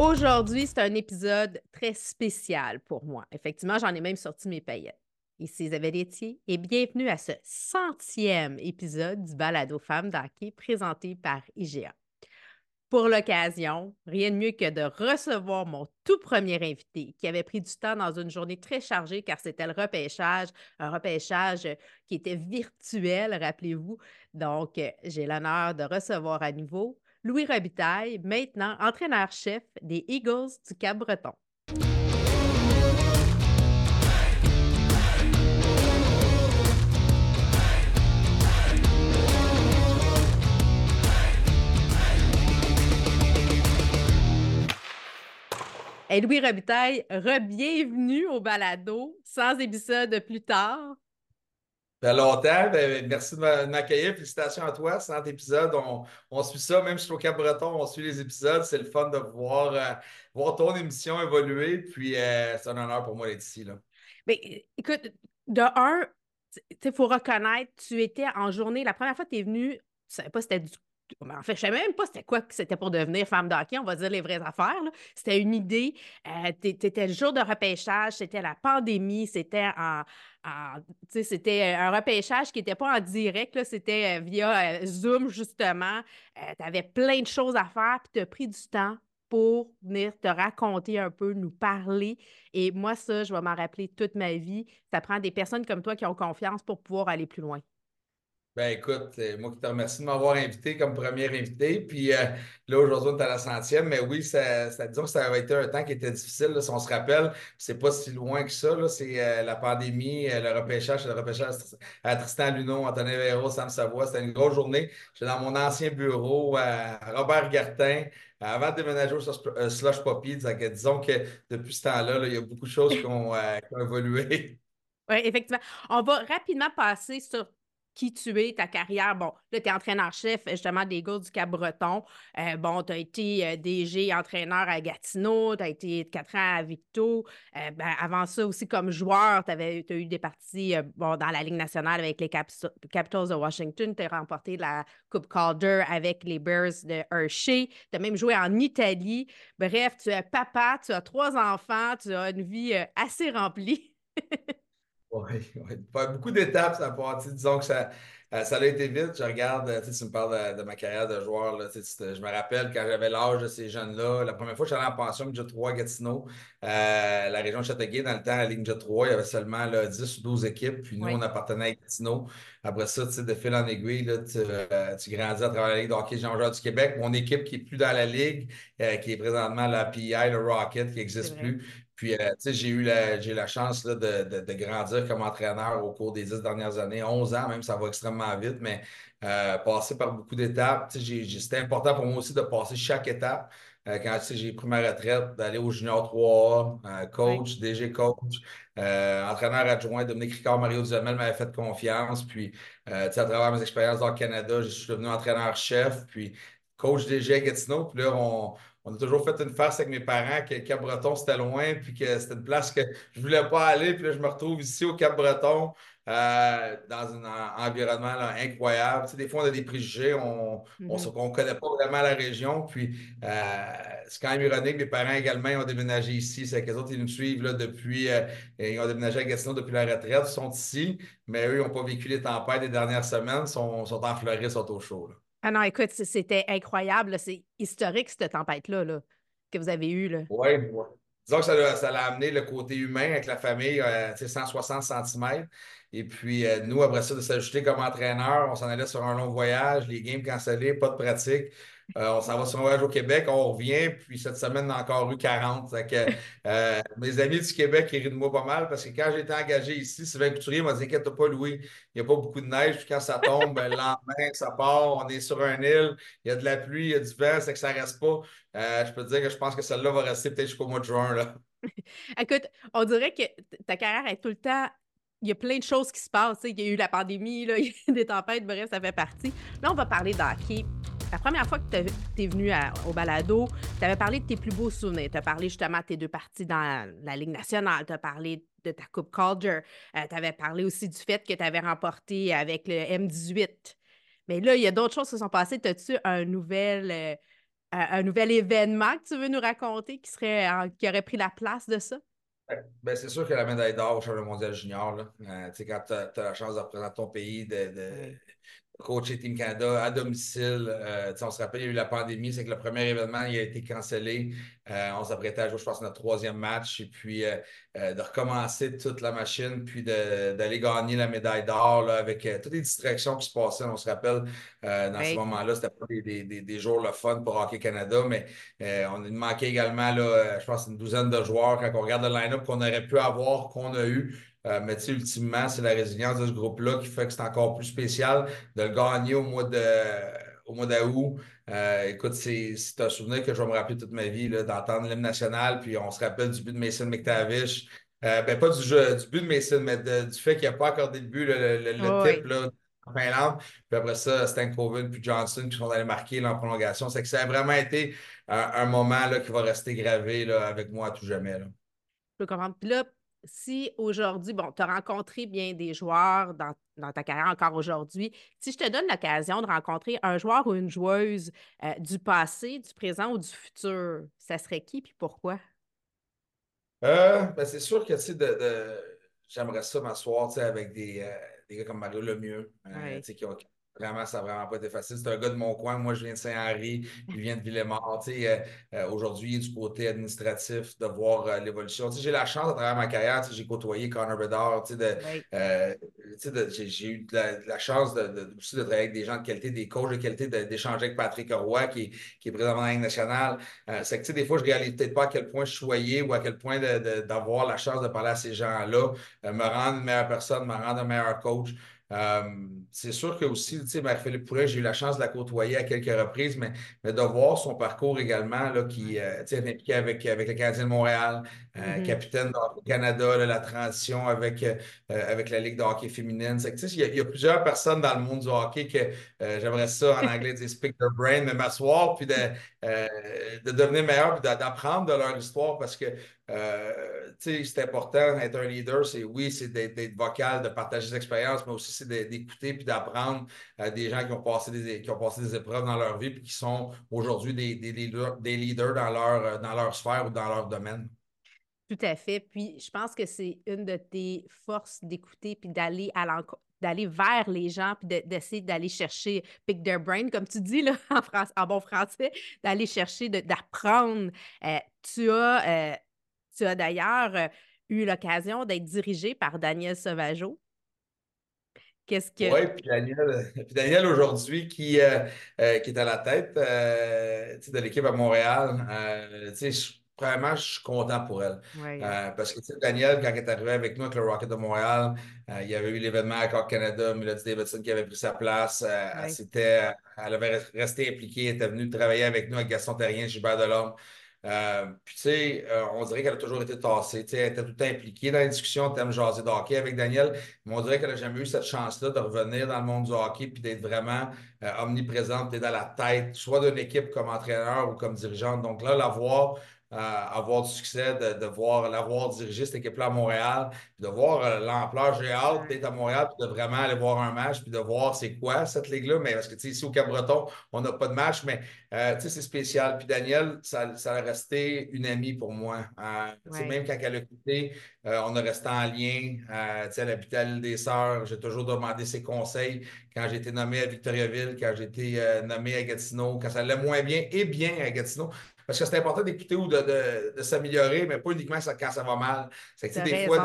Aujourd'hui, c'est un épisode très spécial pour moi. Effectivement, j'en ai même sorti mes paillettes. Ici Isabelle Etier et bienvenue à ce centième épisode du Balado Femmes d'Hockey présenté par IGA. Pour l'occasion, rien de mieux que de recevoir mon tout premier invité qui avait pris du temps dans une journée très chargée car c'était le repêchage, un repêchage qui était virtuel, rappelez-vous. Donc, j'ai l'honneur de recevoir à nouveau Louis Robitaille, maintenant entraîneur-chef des Eagles du Cap-Breton. Et Louis Robitaille, re-bienvenue au balado, sans épisode plus tard. Fait longtemps. Ben, merci de m'accueillir. Félicitations à toi. 100 épisodes. On, on suit ça. Même si au Cap-Breton, on suit les épisodes. C'est le fun de voir, euh, voir ton émission évoluer. Puis euh, c'est un honneur pour moi d'être ici. Là. Mais écoute, de un, il faut reconnaître, tu étais en journée. La première fois que tu es venu, tu ne savais pas si c'était du en fait, je ne savais même pas c'était quoi que c'était pour devenir femme d'hockey, on va dire les vraies affaires. C'était une idée. Euh, c'était le jour de repêchage, c'était la pandémie, c'était en, c'était un repêchage qui n'était pas en direct, c'était euh, via euh, Zoom, justement. tu avais plein de choses à faire, puis tu as pris du temps pour venir te raconter un peu, nous parler. Et moi, ça, je vais m'en rappeler toute ma vie. Ça prend des personnes comme toi qui ont confiance pour pouvoir aller plus loin. Ben écoute, euh, moi qui te remercie de m'avoir invité comme premier invité. Puis euh, là, aujourd'hui, on est à la centième. Mais oui, ça, disons que ça a été un temps qui était difficile. si on se rappelle, c'est pas si loin que ça. C'est euh, la pandémie, le repêchage, le repêchage à Tristan Luneau, Anthony Véro, Sam Savoie. C'était une grosse journée. J'étais dans mon ancien bureau à Robert Gartin. Avant de déménager au Slush Poppy, disons que depuis ce temps-là, il y a beaucoup de choses qui ont, qui ont évolué. Oui, effectivement. On va rapidement passer sur qui tu es, ta carrière. Bon, là, tu es entraîneur-chef justement des Eagles du Cap-Breton. Euh, bon, tu as été euh, DG entraîneur à Gatineau, tu as été quatre ans à Victo. Euh, ben, avant ça aussi, comme joueur, tu as eu des parties bon, dans la Ligue nationale avec les Capitals de Washington. Tu as remporté la Coupe Calder avec les Bears de Hershey. Tu as même joué en Italie. Bref, tu es papa, tu as trois enfants, tu as une vie assez remplie. Oui, beaucoup d'étapes, ça a parti. Disons que ça, euh, ça a été vite. Je regarde, tu, tu me parles de, ma carrière de joueur. Là, je me rappelle quand j'avais l'âge de ces jeunes-là, la première fois que j'allais en pension Ninja 3 à Gatineau, euh, la région de Châteauguay, dans le temps, la Ligue Ninja 3, il y avait seulement 10 ou 12 équipes. Puis nous, on appartenait à Gatineau. Après ça, de fil en aiguille, là, tu, euh, tu, grandis à travers la Ligue de hockey jean du Québec. Mon équipe qui n'est plus dans la Ligue, qui est présentement la PI, le Rocket, qui n'existe plus. Puis, euh, tu sais, j'ai eu la, j'ai la chance là, de, de, grandir comme entraîneur au cours des dix dernières années, 11 ans même, ça va extrêmement vite, mais euh, passer par beaucoup d'étapes. C'était important pour moi aussi de passer chaque étape. Euh, quand j'ai pris ma retraite, d'aller au Junior 3A, coach, DG coach, entraîneur adjoint, Dominique Ricard, Mario Duhamel m'avait fait confiance. Puis, à travers mes expériences dans le Canada, je suis devenu entraîneur-chef, puis coach DG à Gatineau. Puis là, on, on a toujours fait une farce avec mes parents que Cap-Breton, c'était loin, puis que c'était une place que je ne voulais pas aller. Puis là, je me retrouve ici au Cap-Breton, euh, dans un environnement incroyable. Tu sais, des fois, on a des préjugés, on ne mm-hmm. connaît pas vraiment la région. Puis, euh, c'est quand même ironique, mes parents également ont déménagé ici. C'est qu'eux autres, ils nous suivent là, depuis. Euh, ils ont déménagé à Gatineau depuis la retraite, ils sont ici, mais eux, ils n'ont pas vécu les tempêtes des dernières semaines, sont, sont en Floride, sont au chaud. Là. Ah non, écoute, c'était incroyable. C'est historique, cette tempête-là là, que vous avez eue. Oui, ouais. disons que ça, ça l'a amené le côté humain avec la famille, euh, 160 cm. Et puis, euh, nous, après ça, de s'ajouter comme entraîneur, on s'en allait sur un long voyage, les games cancellés, pas de pratique. Euh, on s'en va sur un voyage au Québec, on revient, puis cette semaine, on a encore eu 40. Que, euh, mes amis du Québec, ils rient de moi pas mal parce que quand j'étais engagé ici, Sylvain Couturier m'a dit Inquiète pas, Louis, il n'y a pas beaucoup de neige, puis quand ça tombe, ben, le lendemain, ça part, on est sur un île, il y a de la pluie, il y a du vent, c'est que ça ne reste pas. je peux te dire que je pense que celle-là va rester peut-être jusqu'au mois de juin. Là. Écoute, on dirait que ta carrière est tout le temps il y a plein de choses qui se passent. Il y a eu la pandémie, là, il y a des tempêtes, bref, ça fait partie. Là, on va parler d'hockey. La première fois que tu es venu au balado, tu avais parlé de tes plus beaux souvenirs. Tu as parlé justement de tes deux parties dans la Ligue nationale. Tu as parlé de ta Coupe Calder. Euh, tu avais parlé aussi du fait que tu avais remporté avec le M18. Mais là, il y a d'autres choses qui se sont passées. As-tu un nouvel. Euh, un nouvel événement que tu veux nous raconter qui serait qui aurait pris la place de ça? Ben, c'est sûr que la médaille d'or au championnat mondial junior, là, euh, quand tu as, la chance de représenter ton pays, de, coacher Team Canada à domicile. Euh, on se rappelle, il y a eu la pandémie, c'est que le premier événement il a été cancellé. Euh, on s'apprêtait à jouer, je pense, notre troisième match, et puis euh, de recommencer toute la machine, puis d'aller gagner la médaille d'or avec toutes les distractions qui se passaient. On se rappelle, dans ce moment-là, c'était pas des, des, jours le fun pour Hockey Canada, mais on manquait également, là, je pense, une douzaine de joueurs quand on regarde le line-up qu'on aurait pu avoir, qu'on a eu. Euh, mais tu sais, ultimement, c'est la résilience de ce groupe-là qui fait que c'est encore plus spécial de le gagner au mois de au mois d'août. Euh, écoute, c'est un souvenir que je vais me rappeler toute ma vie, d'entendre l'hymne national, puis on se rappelle du but de Mason McTavish. Euh, ben, pas du, jeu, du but de Mason, mais du fait qu'il n'a pas accordé le but, le, type là, en Finlande. Puis après ça, Stankoven puis Johnson qui sont allés marquer en prolongation. C'est que ça a vraiment été un, moment là, qui va rester gravé là, avec moi à tout jamais. Là. Je peux comprendre. Puis là, si aujourd'hui, bon, tu as rencontré bien des joueurs dans, ta carrière encore aujourd'hui, si je te donne l'occasion de rencontrer un joueur ou une joueuse euh, du passé, du présent ou du futur, ça serait qui puis pourquoi? Euh, ben c'est sûr que de, de... j'aimerais ça m'asseoir avec des, euh, des, gars comme Mario Lemieux, qui ont Vraiment, ça n'a vraiment pas été facile. C'est un gars de mon coin. Moi, je viens de Saint-Henri. Il vient de Villemort. Euh, euh, aujourd'hui, du côté administratif, de voir euh, l'évolution. J'ai la chance, à travers ma carrière, j'ai côtoyé Connor Bedard. j'ai eu la, chance de, aussi de travailler avec des gens de qualité, des coachs de qualité, d'échanger avec Patrick Roy, qui, qui est président de la Ligue nationale. c'est que des fois, je ne réalise peut-être pas à quel point je suis choyé ou à quel point d'avoir la chance de parler à ces gens-là, me rendre une meilleure personne, me rendre un meilleur coach. Euh, c'est sûr que aussi, tu sais, Marie-Philippe j'ai eu la chance de la côtoyer à quelques reprises, mais, mais de voir son parcours également, là, qui euh, est impliqué avec, avec le Canadien de Montréal, euh, mm-hmm. capitaine du Canada, la transition avec, avec la Ligue de hockey féminine. il, y y a plusieurs personnes dans le monde du hockey que j'aimerais ça en anglais dire speak their brain, mais m'asseoir puis de, de devenir meilleur, puis d'apprendre de leur histoire parce que euh, c'est important d'être un leader, c'est oui, c'est d'être vocal, de partager ses expériences, mais aussi c'est d'écouter puis d'apprendre des gens qui ont, passé des, qui ont passé des épreuves dans leur vie et qui sont aujourd'hui des, des, leaders, des leaders dans leur, dans leur sphère ou dans leur domaine. Tout à fait. Puis je pense que c'est une de tes forces d'écouter puis d'aller à d'aller vers les gens puis d'essayer d'aller chercher pick their brain, comme tu dis là, en, en bon français, d'aller chercher, d'apprendre. Euh, tu as euh, tu as d'ailleurs euh, eu l'occasion d'être dirigé par Daniel Sauvageau? Qu'est-ce que. Oui, puis Daniel, Daniel aujourd'hui qui, euh, euh, qui est à la tête de l'équipe à Montréal. vraiment, je suis content pour elle. parce que Daniel, quand elle est arrivé avec nous avec le Rocket de Montréal, il y avait eu l'événement à Cork Canada, Melody Davidson qui avait pris sa place. elle, elle avait resté impliquée, elle était venue travailler avec nous avec Gaston Terrien, Gilbert Delorme. Euh, puis, tu sais, euh, on dirait qu'elle a toujours été tassée. Tu sais, elle était tout impliquée dans la discussion en termes jaser de hockey avec Daniel, mais on dirait qu'elle n'a jamais eu cette chance-là de revenir dans le monde du hockey puis d'être vraiment euh, omniprésente, d'être dans la tête, soit d'une équipe comme entraîneur ou comme dirigeante. Donc là, la voir avoir du succès, de, voir l'avoir dirigé cette équipe-là à Montréal, de voir euh, l'ampleur. J'ai hâte d'être à Montréal, puis de vraiment aller voir un match, puis de voir c'est quoi cette ligue-là. Mais parce que tu sais, ici au Cap-Breton, on n'a pas de match, mais euh, tu sais, c'est spécial. Puis Daniel, ça, ça, a resté une amie pour moi. Euh, Même quand elle a quitté, on a resté en lien. tu sais, à l'île des Sœurs. J'ai toujours demandé ses conseils quand j'ai été nommé à Victoriaville, quand j'ai été nommé à Gatineau, quand ça allait moins bien et bien à Gatineau. Parce que c'est important d'écouter ou de, s'améliorer, mais pas uniquement quand ça va mal. C'est que des fois,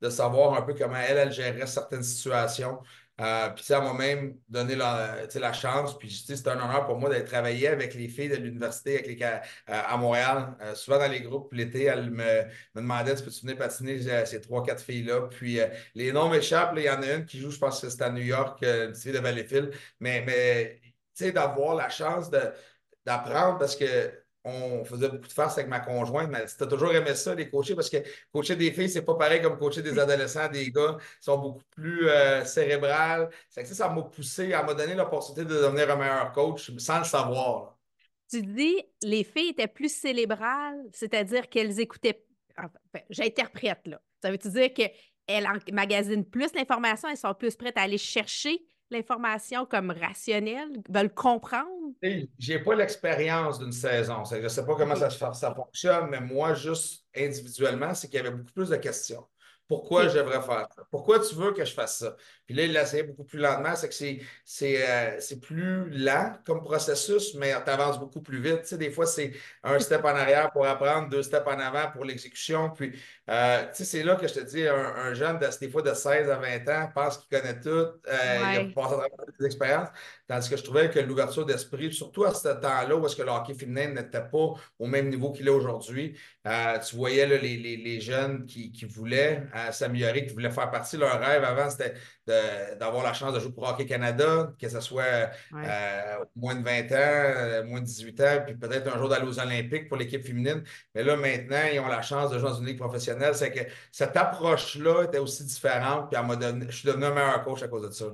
de, savoir un peu comment elle, elle gérerait certaines situations. Euh, puis ça m'a même donné la, la chance. Puis c'est un honneur pour moi d'être travaillé avec les filles de l'université avec les, euh, à Montréal. Euh, souvent dans les groupes, l'été, elles me, me demandaient Tu peux-tu venir patiner ces trois, quatre filles-là Puis les noms m'échappent. Il y en a une qui joue, je pense que c'est à New York, une fille de Valleyfield. Mais, mais tu sais, d'avoir la chance de, d'apprendre parce que on faisait beaucoup de farce avec ma conjointe, mais tu as toujours aimé ça, les coachers, parce que coacher des filles, c'est pas pareil comme coacher des adolescents, des gars, ils sont beaucoup plus euh, cérébrales. Ça, ça m'a poussé, elle m'a donné l'opportunité de devenir un meilleur coach sans le savoir. Tu dis, les filles étaient plus cérébrales, c'est-à-dire qu'elles écoutaient. J'interprète, là. Ça veut dire qu'elles magasinent plus l'information, elles sont plus prêtes à aller chercher l'information comme rationnelle, veulent comprendre? J'ai pas l'expérience d'une saison. Je ne sais pas comment ça, ça fonctionne, mais moi, juste individuellement, c'est qu'il y avait beaucoup plus de questions. Pourquoi je devrais faire ça? Pourquoi tu veux que je fasse ça? Puis là, il l'a beaucoup plus lentement, c'est que c'est euh, plus lent comme processus, mais tu avances beaucoup plus vite. Tu sais, des fois, c'est un step en arrière pour apprendre, deux steps en avant pour l'exécution. Puis, euh, tu sais, c'est là que je te dis, un, jeune, de, des fois de 16 à 20 ans, pense qu'il connaît tout, euh, il a passé à travers expériences. Tandis que je trouvais que l'ouverture d'esprit, surtout à ce temps-là où est-ce que le hockey féminin n'était pas au même niveau qu'il est aujourd'hui, tu voyais les, les, les, jeunes qui, qui voulaient s'améliorer, qui voulaient faire partie de leur rêve avant, c'était d'avoir la chance de jouer pour Hockey Canada, que ce soit euh, moins de 20 ans, euh, moins de 18 ans, puis peut-être un jour d'aller aux Olympiques pour l'équipe féminine. Mais là, maintenant, ils ont la chance de jouer dans une ligue professionnelle. C'est que cette approche-là était aussi différente, puis je suis devenu un meilleur coach à cause de ça.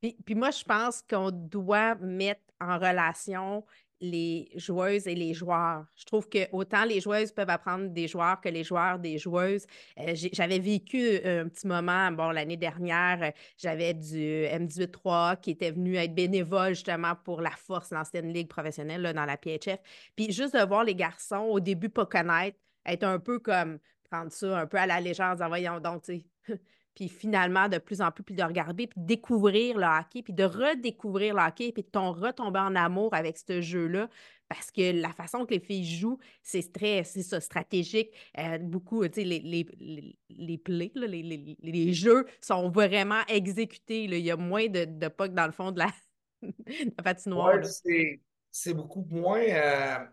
Puis, puis moi, je pense qu'on doit mettre en relation les joueuses et les joueurs. Je trouve que autant les joueuses peuvent apprendre des joueurs que les joueurs des joueuses. Euh, j'avais vécu euh, un petit moment, bon, l'année dernière, euh, j'avais du M18-3 qui était venu être bénévole justement pour la force, l'ancienne ligue professionnelle là, dans la PHF. Puis juste de voir les garçons au début pas connaître, être un peu comme prendre ça un peu à la légende, en voyant donc, tu sais, puis finalement de plus en plus, puis de regarder, puis découvrir le hockey, puis de redécouvrir le hockey, puis de ton retomber en amour avec ce jeu-là, parce que la façon que les filles jouent, c'est très, c'est ça, stratégique. Euh, beaucoup, tu sais, les, les, les, plays, les, les, jeux sont vraiment exécutés. Il y a moins de, de puck dans le fond de la, patinoire. c'est beaucoup moins... Euh,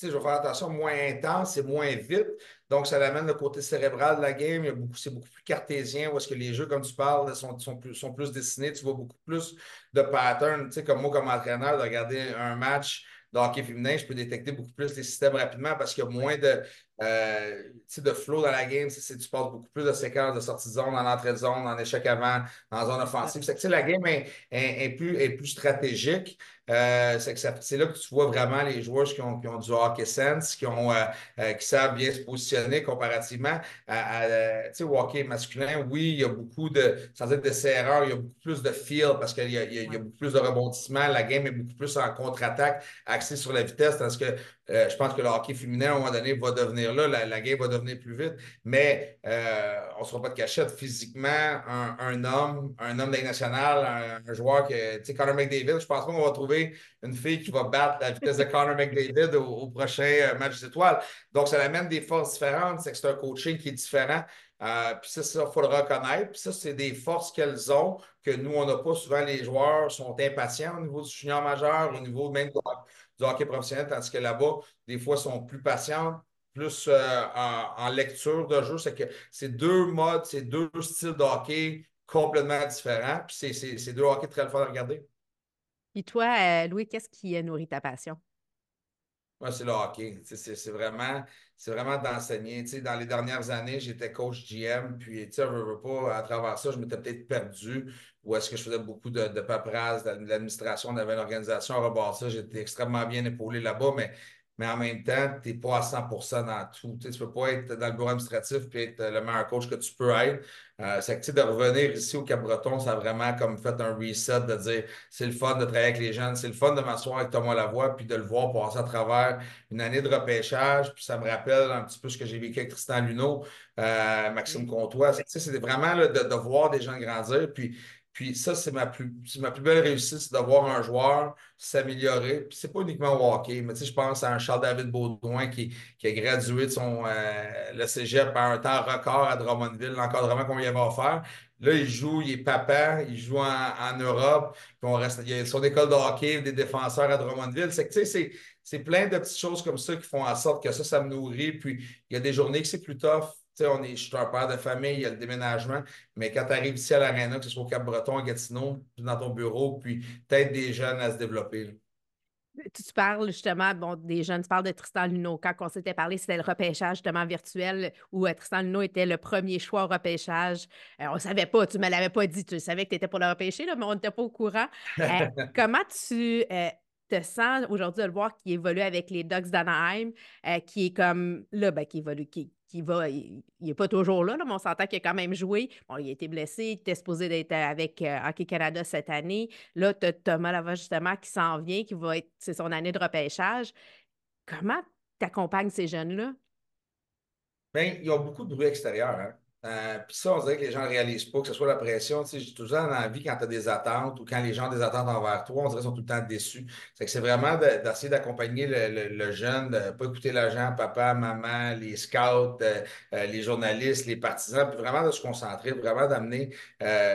je vais faire attention, moins intense et moins vite. Donc, ça amène le côté cérébral de la game. C'est beaucoup plus cartésien, où est-ce que les jeux, comme tu parles, sont, sont, plus, sont plus dessinés. Tu vois beaucoup plus de patterns. Tu sais, comme moi, comme entraîneur, de regarder un match de hockey féminin, je peux détecter beaucoup plus les systèmes rapidement parce qu'il y a moins de, euh, de flow dans la game. Tu passes beaucoup plus de séquences de sortie de zone, en entrée de zone, en échec avant, en zone offensive. C'est que la game est, plus, est plus stratégique. Euh, c'est là que tu vois vraiment les joueurs qui ont, qui ont du hockey sense, qui, ont, euh, qui savent bien se positionner comparativement à, au hockey masculin. Oui, il y a beaucoup de, sans dire de serreurs, il y a beaucoup plus de feel parce qu'il y, y, a beaucoup plus de rebondissements. La game est beaucoup plus en contre-attaque, axée sur la vitesse, parce que je pense que le hockey féminin, à un moment donné, va devenir là, la, game va devenir plus vite. Mais on ne sera pas de cachette. Physiquement, un, homme, un homme nationale, un, joueur que, tu sais, Conor McDavid, je pense pas qu'on va trouver une fille qui va battre la vitesse de Conor McDavid au, prochain euh, match d'étoiles. Donc, ça amène des forces différentes. C'est que c'est un coaching qui est différent. Euh, puis ça, il faut le reconnaître. Puis ça, c'est des forces qu'elles ont que nous, on n'a pas. Souvent, les joueurs sont impatients au niveau du junior majeur, au niveau même du, hockey professionnel, tandis que là-bas, des fois, sont plus patients, plus euh, en, lecture de jeu. C'est que c'est deux modes, c'est deux styles de hockey complètement différents. Puis c'est deux hockey très le fun à regarder. Et toi, euh, Louis, qu'est-ce qui nourrit ta passion? Moi, c'est le hockey. C'est vraiment, vraiment d'enseigner. Dans les dernières années, j'étais coach GM, puis je ne veux pas, à travers ça, je m'étais peut-être perdu. Ou est-ce que je faisais beaucoup de, de paperasse, de l'administration, on avait une organisation à rebord ça. J'étais extrêmement bien épaulé là-bas, mais mais en même temps, tu n'es pas à 100% dans tout. Tu ne peux pas être dans le bureau administratif et être le meilleur coach que tu peux être. Euh, c'est que de revenir ici au Cap-Breton, ça a vraiment comme fait un reset de dire c'est le fun de travailler avec les jeunes, c'est le fun de m'asseoir avec Thomas Lavoie puis de le voir passer à travers une année de repêchage. Puis ça me rappelle un petit peu ce que j'ai vécu avec Tristan Luneau, euh, Maxime Comtois. C'est vraiment de, de, voir des gens grandir. Puis puis ça, c'est ma plus, ma plus belle réussite, c'est d'avoir un joueur s'améliorer. Puis c'est pas uniquement au hockey, mais tu sais, je pense à un Charles-David Baudouin qui, qui, a gradué de son euh, le cégep à un temps record à Drummondville, l'encadrement qu'on lui avait offert. Là, il joue, il est papa, il joue en, Europe, puis on reste, il y a son école de hockey, des défenseurs à Drummondville. C'est que tu sais, c'est plein de petites choses comme ça qui font en sorte que ça, ça me nourrit. Puis il y a des journées que c'est plus tough on est, je suis un père de famille, il y a le déménagement, mais quand tu arrives ici à l'Arena, que ce soit au Cap-Breton, à Gatineau, dans ton bureau, puis peut-être des jeunes à se développer. Tu, parles justement bon, des jeunes, tu parles de Tristan Luneau. Quand on s'était parlé, c'était le repêchage justement virtuel où euh, Tristan Luneau était le premier choix au repêchage. Euh, on ne savait pas, tu ne me l'avais pas dit, tu savais que tu étais pour le repêcher, là, mais on n'était pas au courant. Euh, comment tu te sens aujourd'hui de le voir qui évolue avec les Ducks d'Anaheim, qui est comme là, ben, qui évolue, qui, qui va, il n'est pas toujours là, mais on s'entend qu'il a quand même joué. Bon, il a été blessé, il était supposé d'être avec euh, Hockey Canada cette année. Là, tu as Thomas Lava, justement, qui s'en vient, qui va être, c'est son année de repêchage. Comment tu accompagnes ces jeunes-là? Bien, il y a beaucoup de bruit extérieur. Hein? Euh, puis ça, on dirait que les gens ne réalisent pas, que ce soit la pression. J'ai toujours envie quand tu as des attentes ou quand les gens ont des attentes envers toi, on dirait qu'ils sont tout le temps déçus. C'est que c'est vraiment d'essayer d'accompagner le, jeune, de ne pas écouter l'agent, papa, maman, les scouts, euh, euh, les journalistes, les partisans, puis vraiment de se concentrer, vraiment d'amener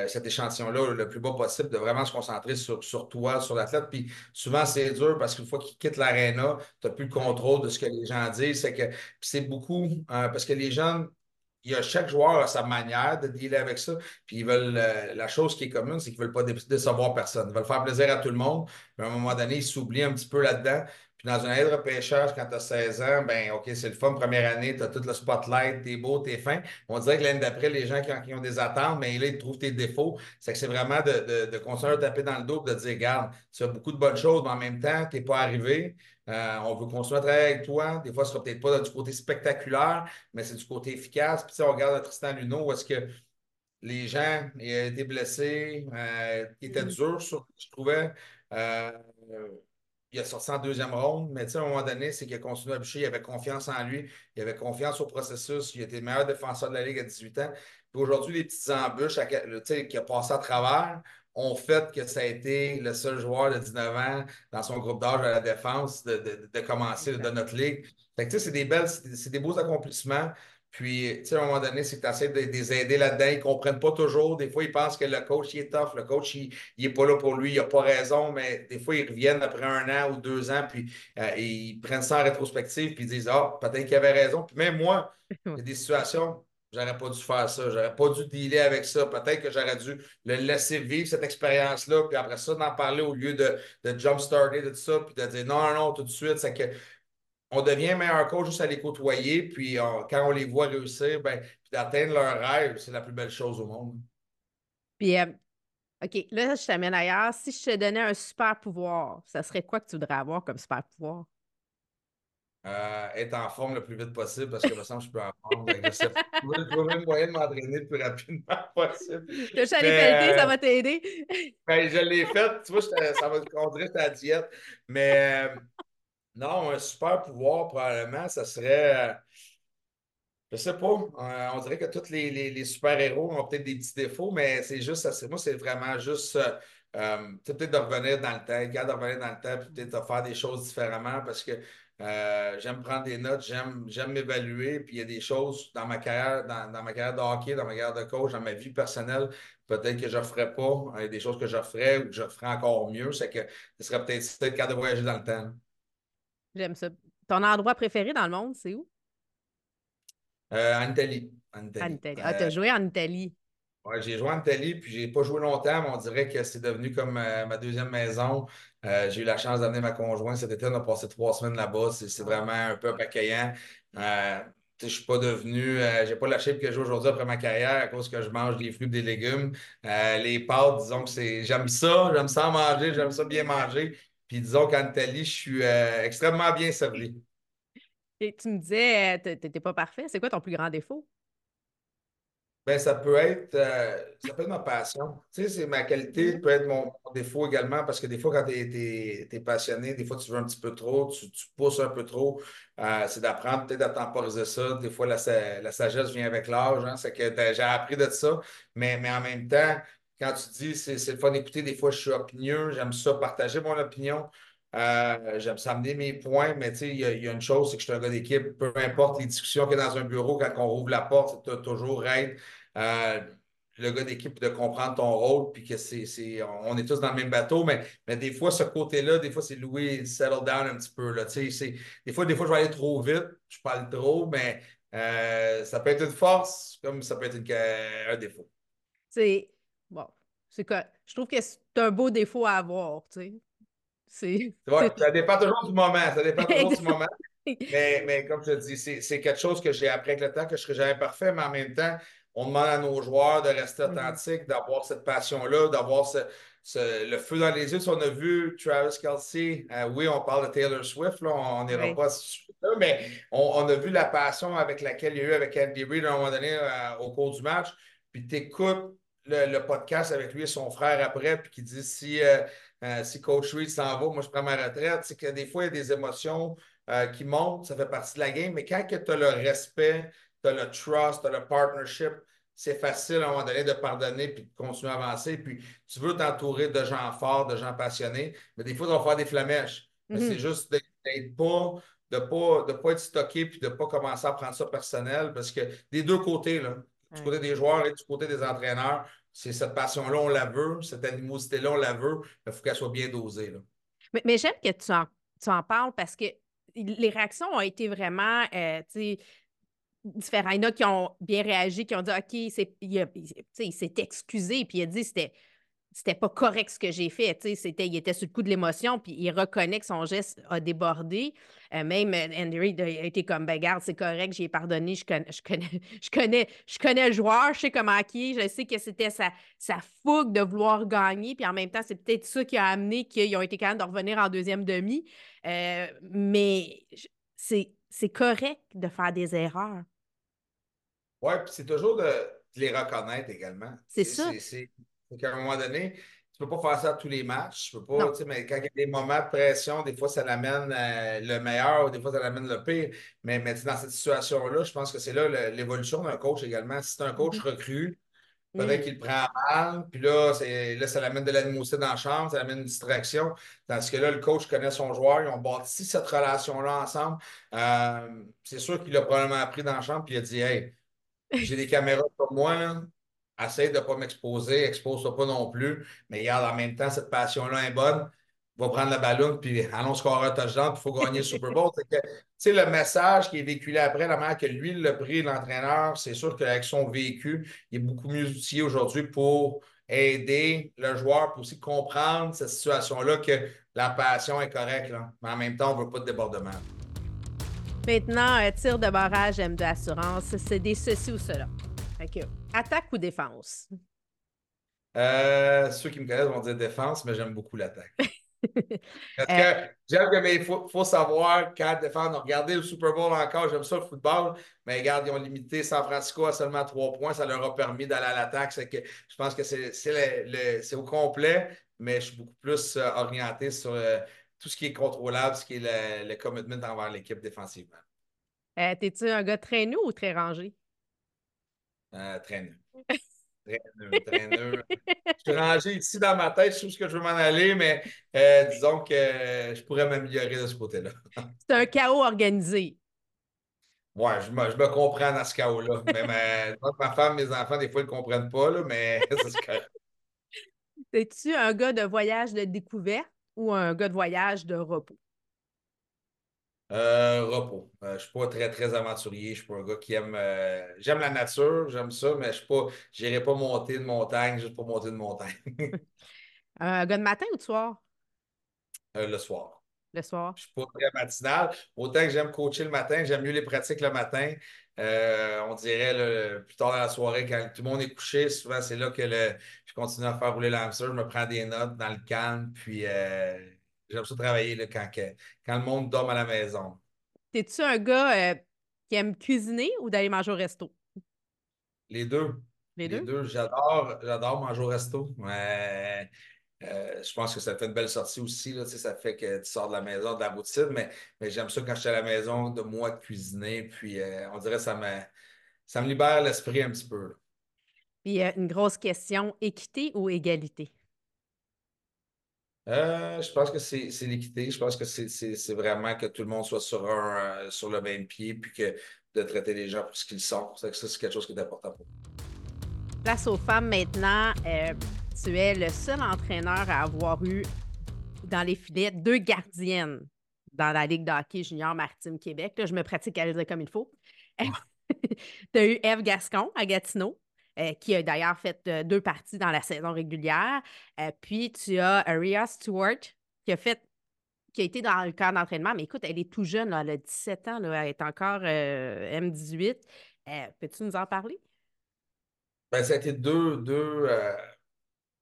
cet échantillon-là le plus bas possible, de vraiment se concentrer sur, sur toi, sur l'athlète. Puis souvent, c'est dur parce qu'une fois qu'il quitte l'aréna, tu n'as plus le contrôle de ce que les gens disent. C'est que c'est beaucoup parce que les jeunes il y a chaque joueur a sa manière de dealer avec ça. Puis ils veulent, euh, la chose qui est commune, c'est qu'ils ne veulent pas décevoir personne. Ils veulent faire plaisir à tout le monde. Mais à un moment donné, ils s'oublient un petit peu là-dedans. Puis dans une année de repêchage, quand tu as 16 ans, ben OK, c'est le fun, première année, tu as tout le spotlight, t'es beau, t'es fin. On dirait que l'année d'après, les gens qui ont, des attentes, mais ben, là, ils trouvent tes défauts. C'est que c'est vraiment de, continuer à taper dans le dos de dire, regarde, tu as beaucoup de bonnes choses, mais en même temps, tu n'es pas arrivé. Euh, on veut continuer à travailler avec toi. Des fois, ce ne sera peut-être pas du côté spectaculaire, mais c'est du côté efficace. Puis, on regarde Tristan Luneau, où est-ce que les gens étaient blessés, euh, étaient mm-hmm. durs, je trouvais. Euh, il a sorti en deuxième ronde, mais à un moment donné, c'est qu'il a continué à bûcher, il avait confiance en lui, il avait confiance au processus, il était le meilleur défenseur de la Ligue à 18 ans. Puis aujourd'hui, les petites embûches qui a passé à travers, ont fait que ça a été le seul joueur de 19 ans dans son groupe d'âge à la défense de, commencer de notre ligue. c'est des belles, c'est des beaux accomplissements. Puis, tu sais, à un moment donné, c'est que tu essaies de, les aider là-dedans. Ils ne comprennent pas toujours. Des fois, ils pensent que le coach, il est tough. Le coach, il n'est pas là pour lui. Il n'a pas raison. Mais des fois, ils reviennent après un an ou deux ans, puis euh, ils prennent ça en rétrospective, puis ils disent Ah, peut-être qu'il avait raison. Puis même moi, il y a des situations, J'aurais pas dû faire ça. J'aurais pas dû dealer avec ça. Peut-être que j'aurais dû le laisser vivre cette expérience-là, puis après ça, d'en parler au lieu de, de jump-starter de tout ça, puis de dire non, non, non, tout de suite. C'est que on devient meilleur coach juste à les côtoyer, puis quand on les voit réussir, ben, puis d'atteindre leur rêve, c'est la plus belle chose au monde. Puis, euh, OK, là, je t'amène ailleurs. Si je te donnais un super pouvoir, ça serait quoi que tu voudrais avoir comme super pouvoir? Euh, être en forme le plus vite possible parce que me semble que je peux en forme. Je sais trouver le moyen de m'entraîner le plus rapidement possible. Le chalet ça va t'aider. Ben, je l'ai fait. Tu vois, ça va contrer ta diète. Mais euh, non, un super pouvoir, probablement, ça serait. Euh, je sais pas. on dirait que tous les, les, super-héros ont peut-être des petits défauts, mais c'est juste, ça, moi, c'est vraiment juste peut-être de revenir dans le temps, de revenir dans le temps, peut-être de faire des choses différemment parce que euh, j'aime prendre des notes, j'aime, j'aime m'évaluer. Puis il y a des choses dans ma carrière, dans, ma carrière de hockey, dans ma carrière de coach, dans ma vie personnelle, peut-être que je ne ferais pas. Il y a des choses que je ferais ou que je ferais encore mieux. C'est que ce serait peut-être peut le cas de voyager dans le temps. J'aime ça. Ton endroit préféré dans le monde, c'est où? Euh, en Italie. En Italie. Ah, tu as joué en Italie. Ouais, j'ai joué en Italie, puis j'ai pas joué longtemps, mais on dirait que c'est devenu comme euh, ma deuxième maison. Euh, j'ai eu la chance d'amener ma conjointe cet été. On a passé trois semaines là-bas. C'est vraiment un peu accueillant. Euh, je ne suis pas devenu, j'ai pas lâché que j'ai aujourd'hui après ma carrière à cause que je mange des fruits et des légumes. les pâtes, disons que c'est. J'aime ça, j'aime ça manger, j'aime ça bien manger. Puis disons qu'en Italie, je suis extrêmement bien servi. Et tu me disais, tu n'étais pas parfait. C'est quoi ton plus grand défaut? Ben, ça peut être euh, ça peut être ma passion. Tu sais, c'est ma qualité, peut être mon, défaut également, parce que des fois, quand tu es, passionné, des fois, tu veux un petit peu trop, tu, pousses un peu trop. Euh, c'est d'apprendre peut-être à temporiser ça. Des fois, la, sagesse vient avec l'âge. Hein, c'est que j'ai appris de ça. Mais, mais en même temps, quand tu dis c'est, c'est le fun d'écouter, des fois, je suis opinieux, j'aime ça, partager mon opinion. Euh, j'aime ça amener mes points, mais il y, a une chose, c'est que je suis un gars d'équipe. Peu importe les discussions qu'il y a dans un bureau, quand on rouvre la porte, c'est toujours être euh, le gars d'équipe de comprendre ton rôle, puis que c'est, on est tous dans le même bateau, mais, mais des fois, ce côté-là, des fois, c'est Louis settle down un petit peu. Là, des, fois, des fois, je vais aller trop vite, je parle trop, mais euh, ça peut être une force comme ça peut être un défaut. C'est bon. C'est je trouve que c'est un beau défaut à avoir, tu sais. C'est, ça dépend toujours du moment. Ça dépend toujours du moment. Mais, mais, comme je te dis, c'est, quelque chose que j'ai appris avec le temps, que je serai jamais parfait, mais en même temps, on demande à nos joueurs de rester mm-hmm. authentiques, d'avoir cette passion-là, d'avoir le feu dans les yeux. Si on a vu Travis Kelsey, euh, oui, on parle de Taylor Swift, là, on n'ira pas là, mais on, a vu la passion avec laquelle il y a eu avec Andy Reid à un moment donné euh, au cours du match. Puis tu écoutes le, podcast avec lui et son frère après, puis qui dit si, euh, si Coach Reid s'en va, moi je prends ma retraite. C'est que des fois, il y a des émotions qui montent, ça fait partie de la game, mais quand tu as le respect, tu as le trust, tu as le partnership, c'est facile à un moment donné de pardonner puis de continuer à avancer. Puis tu veux t'entourer de gens forts, de gens passionnés, mais des fois, tu vas faire des flamèches. Mais c'est mhm. juste d'être pas, de ne pas, de pas être stocké puis de ne pas commencer à prendre ça personnel parce que des deux côtés, là, du côté des joueurs et du côté des entraîneurs, c'est cette passion-là, on la veut, cette animosité-là, on la veut, il faut qu'elle soit bien dosée. Là. Mais, j'aime que tu en, tu en parles parce que les réactions ont été vraiment, euh, différents. Il y en a qui ont bien réagi, qui ont dit OK, il, s'est excusé, puis il a dit c'était c'était pas correct ce que j'ai fait. C'était, il était sur le coup de l'émotion, puis il reconnaît que son geste a débordé. Euh, même euh, Andy Reid a été comme ben, garde, c'est correct, j'ai pardonné, je connais, je connais, je connais, je connais le joueur, je sais comment qui je sais que c'était sa, sa fougue de vouloir gagner, puis en même temps, c'est peut-être ça qui a amené qu'ils ont été capables de revenir en deuxième demi. Euh, mais c'est, c'est correct de faire des erreurs. Oui, puis c'est toujours de, les reconnaître également. C'est ça. C'est qu'à un moment donné, tu ne peux pas faire ça à tous les matchs. Tu peux pas, mais quand il y a des moments de pression, des fois, ça l'amène euh, le meilleur, ou des fois, ça l'amène le pire. Mais, mais dans cette situation-là, je pense que c'est là l'évolution d'un coach également. Si c'est un coach mm-hmm. recru, peut-être mm. qu'il prend mal, puis là, là ça l'amène de l'animosité dans la chambre, ça l'amène une distraction. Tandis que là, le coach connaît son joueur, ils ont bâti cette relation-là ensemble. Euh, c'est sûr qu'il a probablement appris dans la chambre, puis il a dit Hey, j'ai des caméras pour moi, essaye de ne pas m'exposer, expose-toi pas non plus, mais regarde, en même temps, cette passion-là est bonne. Va prendre la ballon, puis allons scorer un touchdown, puis il faut gagner le Super Bowl. Tu sais, le message qui est véhiculé après, la manière que lui l'a pris, l'entraîneur, c'est sûr qu'avec son véhicule, il est beaucoup mieux outillé aujourd'hui pour aider le joueur, pour aussi comprendre cette situation-là, que la passion est correcte, mais en même temps, on ne veut pas de débordement. Maintenant, un tir de barrage M2 Assurance, c'est des ceci ou cela. Attaque ou défense? Euh, ceux qui me connaissent vont dire défense, mais j'aime beaucoup l'attaque. Parce que euh, j'aime que, mais il faut, savoir quand défendre. Regardez le Super Bowl encore, j'aime ça le football, mais regarde, ils ont limité San Francisco à seulement trois points. Ça leur a permis d'aller à l'attaque. que je pense que c'est au complet, mais je suis beaucoup plus euh, orienté sur tout ce qui est contrôlable, ce qui est le, commitment envers l'équipe défensivement. T'es-tu un gars traîneux ou très rangé? Euh, traîneux. traîneux, traîneux. je suis rangé ici dans ma tête, je sais ce que je veux m'en aller, mais euh, disons que je pourrais m'améliorer de ce côté-là. C'est un chaos organisé. Oui, je me, je me, comprends dans ce chaos-là. Mais ma, femme, mes enfants, des fois, ils ne comprennent pas, là, mais c'est correct. Es-tu un gars de voyage de découverte ou un gars de voyage de repos? Euh, repos. Euh, je ne suis pas très, très aventurier. Je ne suis pas un gars qui aime. Euh, j'aime la nature, j'aime ça, mais je n'irai pas monter de montagne juste pour monter de montagne. un gars de matin ou de soir? le soir. Le soir. Je ne suis pas très matinal. Autant que j'aime coacher le matin, j'aime mieux les pratiques le matin. on dirait plus tard dans la soirée, quand tout le monde est couché, souvent c'est là que je continue à faire rouler l'hamster, je me prends des notes dans le calme, puis J'aime ça travailler là, quand, quand le monde dort à la maison. T'es-tu un gars euh, qui aime cuisiner ou d'aller manger au resto? Les deux. Les, deux? J'adore, j'adore manger au resto. Euh, je pense que ça fait une belle sortie aussi. Là, ça fait que tu sors de la maison, de la routine, mais, mais j'aime ça quand je suis à la maison, de moi de cuisiner. Puis euh, on dirait que ça me, ça me libère l'esprit un petit peu. Puis une grosse question, équité ou égalité? Euh, je pense que c'est l'équité. Je pense que c'est vraiment que tout le monde soit sur, un, euh, sur le même pied puis que de traiter les gens pour ce qu'ils sont. Ça, c'est quelque chose qui est important pour Place aux femmes maintenant. Euh, tu es le seul entraîneur à avoir eu dans les filets deux gardiennes dans la Ligue de hockey junior maritime Québec. je me pratique à le dire comme il faut. tu as eu Eve Gascon à Gatineau. Euh, qui a d'ailleurs fait euh, deux parties dans la saison régulière. Euh, puis tu as Aria Stewart qui a fait qui a été dans le cadre d'entraînement, mais écoute, elle est tout jeune, elle a 17 ans, elle est encore M18. Peux-tu nous en parler? Ben, ça a été deux, deux,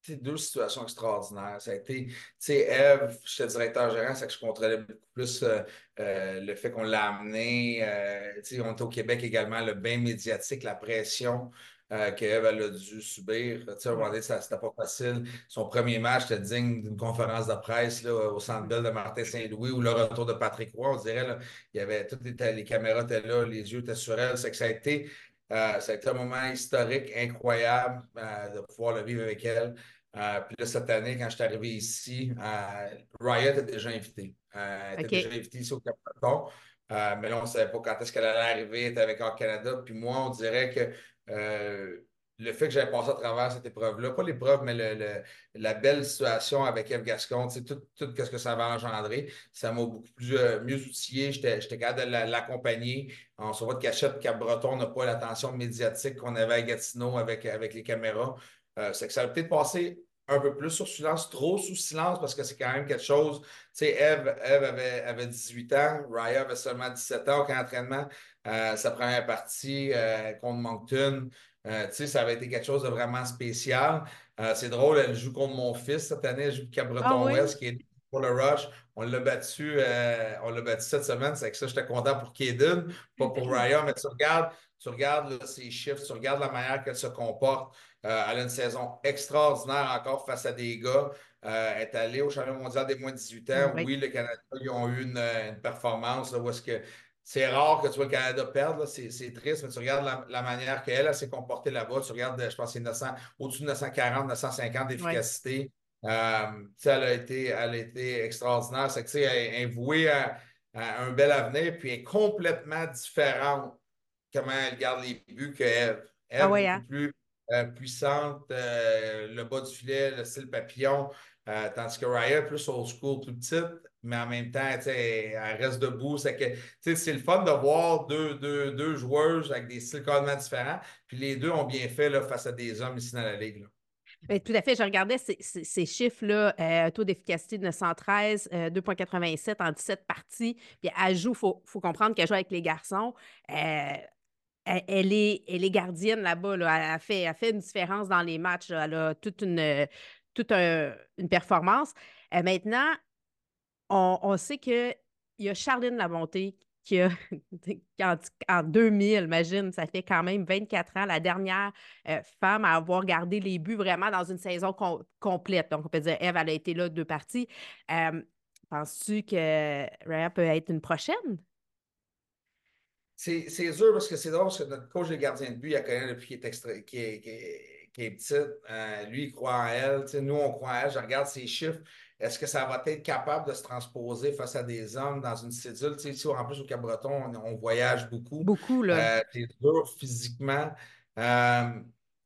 deux situations extraordinaires. Ça a été, tu sais, Eve, j'étais directeur gérant, c'est que je contrôlais beaucoup plus le fait qu'on l'a amené. Tu sais, on était au Québec également, le bain médiatique, la pression qu'Eve a dû subir. Tu sais, à un moment donné, c'était pas facile. Son premier match était digne d'une conférence de presse là, au Centre Bell de Martin Saint-Louis ou le retour de Patrick Roy. On dirait, là, il y avait toutes les, les caméras étaient là, les yeux étaient sur elle. C'est que ça a été euh, ça a été un moment historique, incroyable euh, de pouvoir le vivre avec elle. Euh, puis là, cette année, quand je suis arrivé ici, Riot était déjà invité. elle était déjà invitée ici au Cap-Breton. mais là, on ne savait pas quand est-ce qu'elle allait arriver. Elle était avec Air Canada. Puis moi, on dirait que le fait que j'avais passé à travers cette épreuve-là, pas l'épreuve, mais le, la belle situation avec Eve Gascon, tout, tout ce que ça avait engendré, ça m'a beaucoup plus, euh, mieux outillé. J'étais capable de l'accompagner. On se voit de cachette, Cap-Breton n'a pas l'attention médiatique qu'on avait à Gatineau avec, avec les caméras. Euh, c'est que ça a peut-être passé un peu plus sur silence, trop sous silence, parce que c'est quand même quelque chose. Tu sais, Eve, Eve avait, avait, 18 ans, Raya avait seulement 17 ans au camp d'entraînement. Euh, sa première partie contre Moncton. Euh, ça avait été quelque chose de vraiment spécial. Euh, c'est drôle, elle joue contre mon fils cette année, elle joue Cabreton ah West, qui est pour le Rush. On l'a battu, euh, on l'a battu cette semaine. C'est que ça, j'étais content pour Kaden, pas pour Ryan, mais tu regardes, tu regardes ses chiffres, tu regardes la manière qu'elle se comporte. elle a une saison extraordinaire encore face à des gars. elle est allée au championnat mondial des moins de 18 ans. Oui, le Canada, ils ont eu une, performance où est-ce que c'est rare que tu vois le Canada perdre, c'est triste, mais tu regardes la, manière qu'elle s'est comportée là-bas, tu regardes, je pense, c'est au-dessus de 940, 950 d'efficacité. Euh, elle, a été, elle a été extraordinaire. C'est que, elle, est vouée à, un bel avenir, puis elle est complètement différente comment elle garde les buts qu'Eve. Elle, ah est hein? plus euh, puissante, euh, le bas du filet, le style papillon, tandis que Raya plus old school, plus petite mais en même temps, elle reste debout. C'est que c'est le fun de voir deux, deux, deux joueuses avec des styles complètement différents. Puis les deux ont bien fait là, face à des hommes ici dans la Ligue. Ben, tout à fait. Je regardais ces, chiffres-là, euh, taux d'efficacité de 913, 2,87 en 17 parties. Puis elle joue, il faut, comprendre qu'elle joue avec les garçons. Euh, elle, est, elle est gardienne là-bas. Elle, a fait, elle fait une différence dans les matchs. Elle a toute une, toute une performance. Euh, maintenant, on, sait qu'il y a Charline Labonté qui a, en, 2000, imagine, ça fait quand même 24 ans, la dernière euh, femme à avoir gardé les buts vraiment dans une saison complète. Donc, on peut dire, Eve, elle a été là deux parties. Euh, penses-tu que Raya peut être une prochaine? C'est sûr parce que c'est drôle parce que notre coach de gardien de but, il a connu depuis qu'il est, qui est, qui est, petite. Euh, lui, il croit en elle. nous, on croit en elle. Je regarde ses chiffres. Est-ce que ça va être capable de se transposer face à des hommes dans une cédule? Tu sais, ici, en plus, au Cabreton, on, voyage beaucoup. Beaucoup, là. Euh, es dur physiquement. Euh,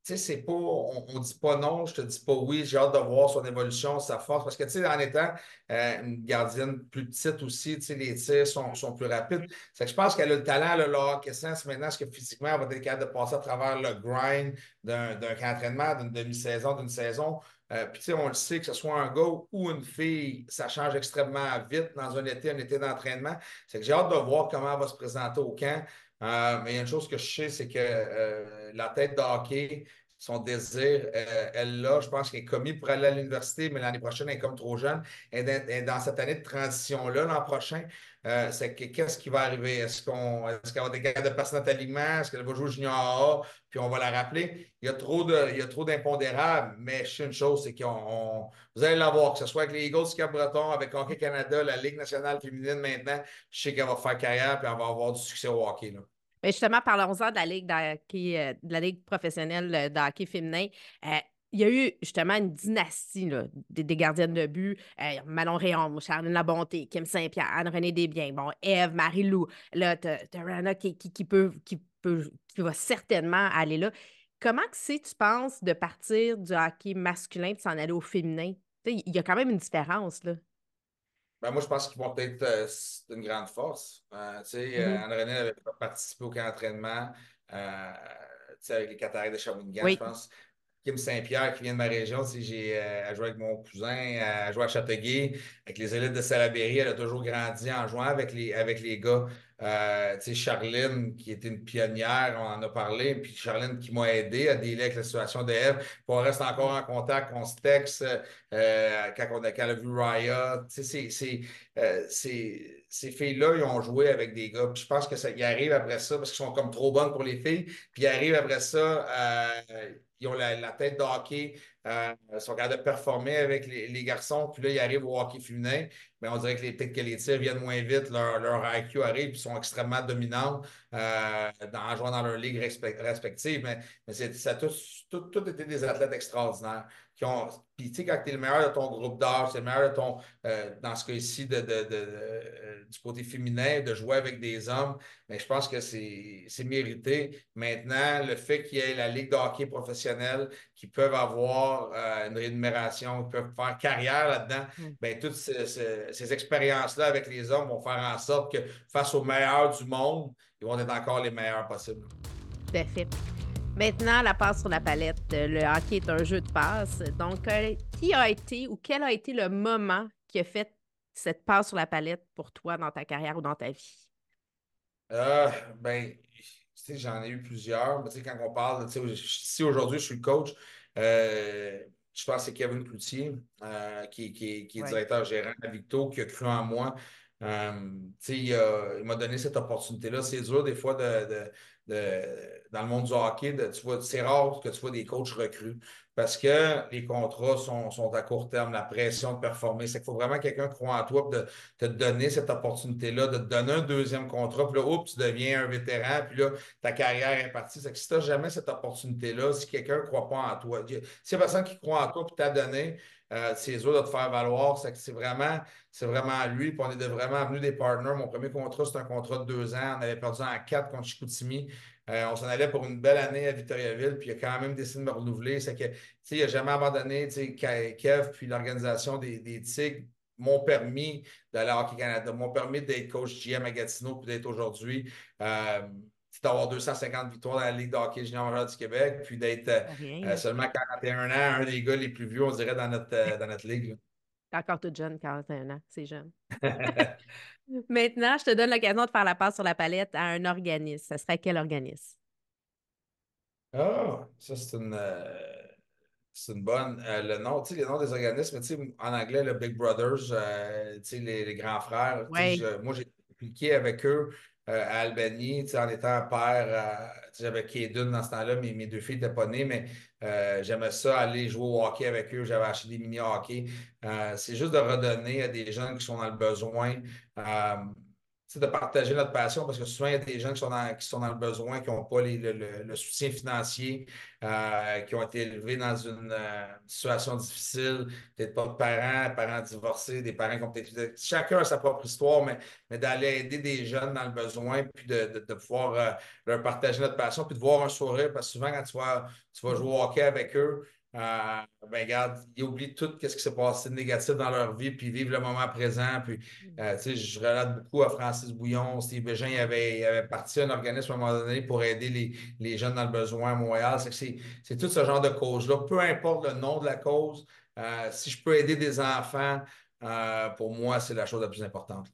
tu sais, c'est pas, on, ne dit pas non, je te dis pas oui, j'ai hâte de voir son évolution, sa force. Parce que, tu sais, en étant euh, une gardienne plus petite aussi, tu sais, les tirs sont, sont plus rapides. C'est que je pense qu'elle a le talent, le hockey sens. Maintenant, est-ce que physiquement, elle va être capable de passer à travers le grind d'un camp d'entraînement, d'une demi-saison, d'une saison? Euh, puis, tu sais, on le sait, que ce soit un gars ou une fille, ça change extrêmement vite dans un été, un été d'entraînement. C'est que j'ai hâte de voir comment elle va se présenter au camp. Euh, mais il y a une chose que je sais, c'est que euh, la tête de hockey, son désir, elle l'a. Je pense qu'elle est commis pour aller à l'université, mais l'année prochaine, elle est comme trop jeune. Est dans cette année de transition-là, l'an prochain. Euh, c'est que qu'est-ce qui va arriver? Est-ce est-ce qu'elle va être capable de passer notre alignement? Est-ce qu'elle va jouer junior A, puis on va la rappeler? Il y a trop d'impondérables, mais je sais une chose, c'est qu'on vous allez l'avoir, que ce soit avec les Eagles du Cap-Breton, avec Hockey Canada, la Ligue nationale féminine maintenant, je sais qu'elle va faire carrière et elle va avoir du succès au hockey. Là. Mais justement, parlons-en de la Ligue euh, de la Ligue professionnelle de hockey féminin. Euh, il y a eu justement une dynastie des, gardiennes de but. Euh, Manon Réon, Charline Labonté, Kim Saint-Pierre, Anne-Renée Desbiens, bon, Eve, Marie-Lou. Là, as, Rana qui, peut, qui, peut, qui va certainement aller là. Comment c'est, tu penses, de partir du hockey masculin et s'en aller au féminin? Il y a quand même une différence, là. Ben, moi, je pense qu'ils vont peut-être. Euh, c'est une grande force. Euh, tu sais, mm-hmm. Anne-Renée n'avait pas participé au camp d'entraînement avec les Cataractes de Shawinigan, je pense. Kim Saint-Pierre qui vient de ma région. J'ai euh, joué avec mon cousin, elle joué à Châteauguay, avec les élites de Salaberry. Elle a toujours grandi en jouant avec les, avec les gars. Euh, Charline, qui était une pionnière, on en a parlé, puis Charline qui m'a aidé à délai avec la situation d'Eve. On reste encore en contact, on se texte euh, quand, on a, quand a vu Riot. Euh, ces filles-là, ils ont joué avec des gars. Puis je pense qu'ils arrivent après ça parce qu'ils sont comme trop bonnes pour les filles. Puis ils arrivent après ça, ils ont la, tête de hockey, ils sont capables de performer avec les, garçons. Puis là, ils arrivent au hockey féminin. Mais on dirait que les, peut que les tirs viennent moins vite, leur, leur IQ arrive, puis sont extrêmement dominants euh, en jouant dans leur ligue respective. Mais, mais ça a tout, été des athlètes extraordinaires. Qui ont, puis tu sais, quand tu es le meilleur de ton groupe d'âge, c'est le meilleur de ton, euh, dans ce cas-ci, de, euh, du côté féminin, de jouer avec des hommes, mais je pense que c'est mérité. Maintenant, le fait qu'il y ait la Ligue de hockey professionnelle, qui peuvent avoir une rémunération, qui peuvent faire carrière là-dedans, mm. bien, toutes ces, expériences-là avec les hommes vont faire en sorte que face aux meilleurs du monde, ils vont être encore les meilleurs possibles. Tout fait. Maintenant, la passe sur la palette. Le hockey est un jeu de passe. Donc, euh, qui a été ou quel a été le moment qui a fait cette passe sur la palette pour toi dans ta carrière ou dans ta vie? Euh, ben, j'en ai eu plusieurs. Mais quand on parle, si aujourd'hui je suis le coach, euh, je pense que c'est Kevin Cloutier, euh, qui, est directeur gérant à Victo, qui a cru en moi. il m'a donné cette opportunité-là. C'est dur des fois de, dans le monde du hockey, c'est rare que tu vois des coachs recrues parce que les contrats sont, à court terme, la pression de performer. C'est qu'il faut vraiment quelqu'un qui croit en toi de te donner cette opportunité-là, de te donner un deuxième contrat, puis là, oups, tu deviens un vétéran, puis là, ta carrière est partie. C'est que si tu n'as jamais cette opportunité-là, si quelqu'un ne croit pas en toi, si y a personne qui croit en toi et t'a donné, euh, c'est eux de te faire valoir. C'est vraiment, c'est vraiment lui. On est vraiment venu des partners. Mon premier contrat, c'est un contrat de deux ans. On avait perdu en quatre contre Chicoutimi. Euh, on s'en allait pour une belle année à Victoriaville, puis il a quand même décidé de me renouveler. C'est que, il n'a jamais abandonné. Kev, puis l'organisation des, des Tigres m'ont permis d'aller à Hockey Canada, m'ont permis d'être coach GM à Gatineau, puis d'être aujourd'hui. Euh, d'avoir 250 victoires dans la Ligue de hockey junior major du Québec, puis d'être euh, seulement 41 ans, un des gars les plus vieux, on dirait, dans notre, dans notre ligue. Encore tout jeune, 41 ans, c'est jeune. Maintenant, je te donne l'occasion de faire la passe sur la palette à un organisme. Ce serait quel organisme? Ah, ça, c'est une, euh, c'est une bonne. Euh, le nom, tu sais, les noms des organismes, tu sais, en anglais, le Big Brothers, euh, tu sais, les, grands frères. moi, j'ai appliqué avec eux à Albany, en étant père. j'avais Kaden dans ce temps-là, mes, mes deux filles n'étaient pas nées, mais euh, j'aimais ça aller jouer au hockey avec eux. J'avais acheté des mini-hockey. Euh, c'est juste de redonner à des jeunes qui sont dans le besoin. Euh, de partager notre passion parce que souvent, il y a des gens qui sont dans, qui sont dans le besoin, qui n'ont pas le, soutien financier, qui ont été élevés dans une situation difficile, peut-être pas de parents, parents divorcés, des parents qui ont peut-être. Chacun a sa propre histoire, mais, mais d'aller aider des jeunes dans le besoin, puis de, de, pouvoir leur partager notre passion, puis de voir un sourire, parce que souvent, quand tu vas, tu vas jouer au hockey avec eux, euh, ben regarde, ils oublient tout ce qui s'est passé de négatif dans leur vie, puis vivent le moment présent. Puis, mm. euh, tu je relate beaucoup à Francis Bouillon, Steve Bégin, il avait, il avait parti un organisme à un moment donné pour aider les, les jeunes dans le besoin à Montréal. C'est tout ce genre de cause-là. Peu importe le nom de la cause, euh, si je peux aider des enfants, pour moi, c'est la chose la plus importante.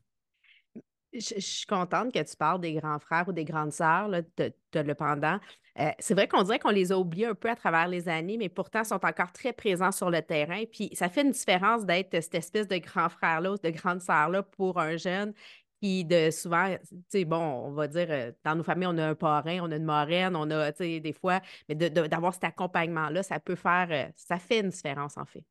Je, suis contente que tu parles des grands frères ou des grandes sœurs, de, le pendant. Euh, c'est vrai qu'on dirait qu'on les a oubliés un peu à travers les années, mais pourtant sont encore très présents sur le terrain. Puis ça fait une différence d'être cette espèce de grand frère-là, de grande sœur-là pour un jeune qui, de souvent, tu sais, bon, on va dire, euh, dans nos familles, on a un parrain, on a une marraine, on a, tu sais, des fois, mais d'avoir cet accompagnement-là, ça peut faire, euh, ça fait une différence, en fait.